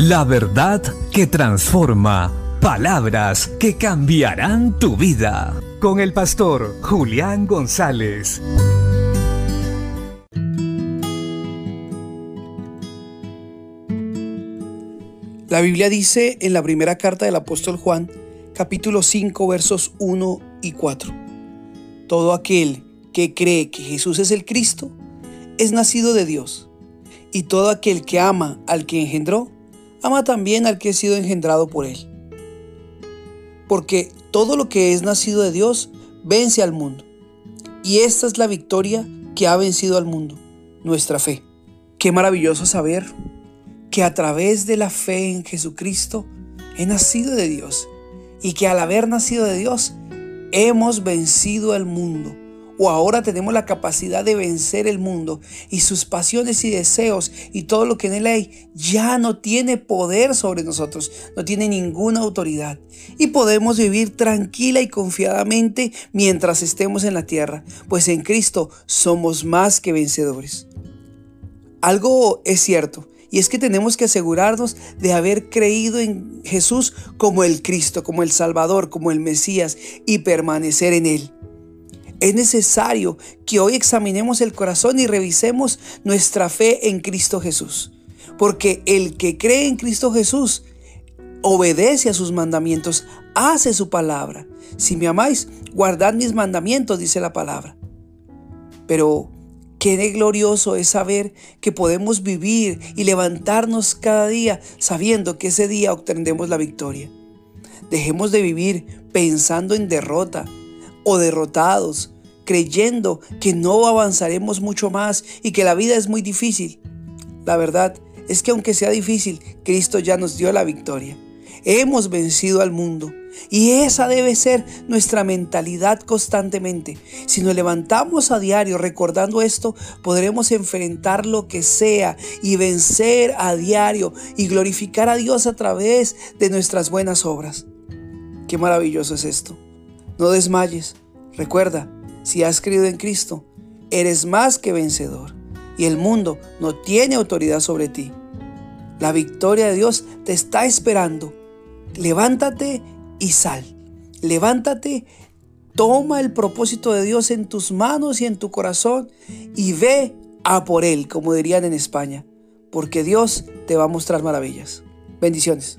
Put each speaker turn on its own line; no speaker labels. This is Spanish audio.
La verdad que transforma. Palabras que cambiarán tu vida. Con el pastor Julián González.
La Biblia dice en la primera carta del apóstol Juan, capítulo 5, versos 1 y 4. Todo aquel que cree que Jesús es el Cristo es nacido de Dios. Y todo aquel que ama al que engendró, ama también al que ha sido engendrado por él. Porque todo lo que es nacido de Dios vence al mundo. Y esta es la victoria que ha vencido al mundo, nuestra fe. Qué maravilloso saber que a través de la fe en Jesucristo he nacido de Dios y que al haber nacido de Dios hemos vencido al mundo o ahora tenemos la capacidad de vencer el mundo y sus pasiones y deseos y todo lo que en él hay ya no tiene poder sobre nosotros, no tiene ninguna autoridad. Y podemos vivir tranquila y confiadamente mientras estemos en la tierra, pues en Cristo somos más que vencedores. Algo es cierto, y es que tenemos que asegurarnos de haber creído en Jesús como el Cristo, como el Salvador, como el Mesías y permanecer en Él. Es necesario que hoy examinemos el corazón y revisemos nuestra fe en Cristo Jesús. Porque el que cree en Cristo Jesús obedece a sus mandamientos, hace su palabra. Si me amáis, guardad mis mandamientos, dice la palabra. Pero Qué glorioso es saber que podemos vivir y levantarnos cada día sabiendo que ese día obtendremos la victoria. Dejemos de vivir pensando en derrota o derrotados, creyendo que no avanzaremos mucho más y que la vida es muy difícil. La verdad es que aunque sea difícil, Cristo ya nos dio la victoria. Hemos vencido al mundo y esa debe ser nuestra mentalidad constantemente. Si nos levantamos a diario recordando esto, podremos enfrentar lo que sea y vencer a diario y glorificar a Dios a través de nuestras buenas obras. Qué maravilloso es esto. No desmayes. Recuerda, si has creído en Cristo, eres más que vencedor y el mundo no tiene autoridad sobre ti. La victoria de Dios te está esperando. Levántate y sal. Levántate, toma el propósito de Dios en tus manos y en tu corazón y ve a por Él, como dirían en España, porque Dios te va a mostrar maravillas. Bendiciones.